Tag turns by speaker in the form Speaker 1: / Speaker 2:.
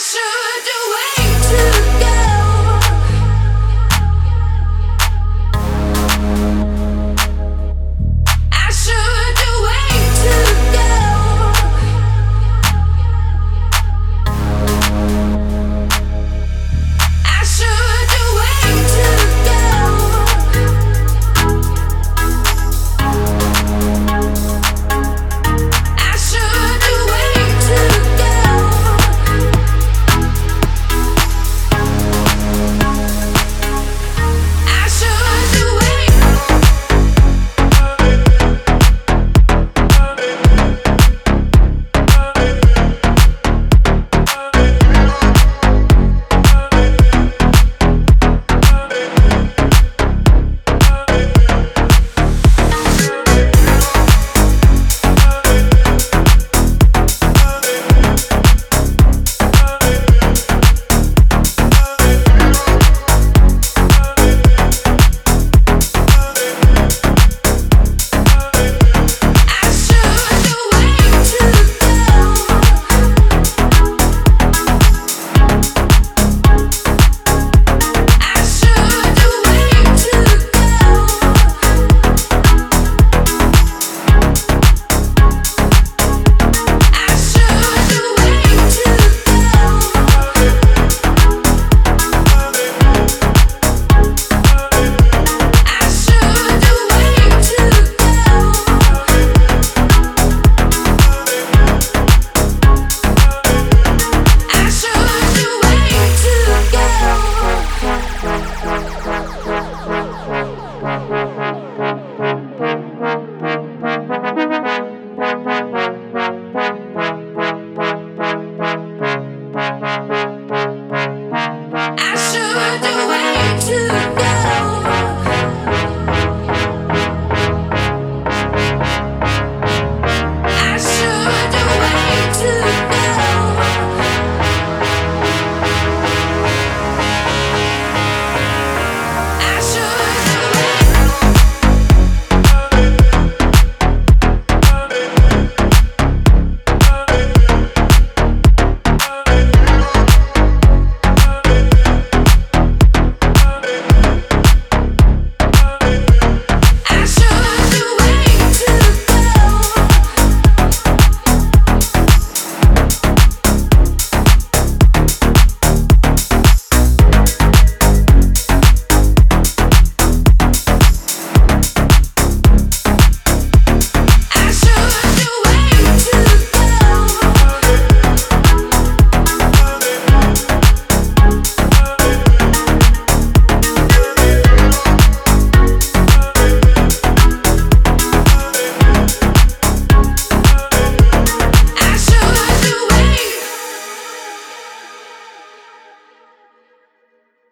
Speaker 1: should do. away tonight.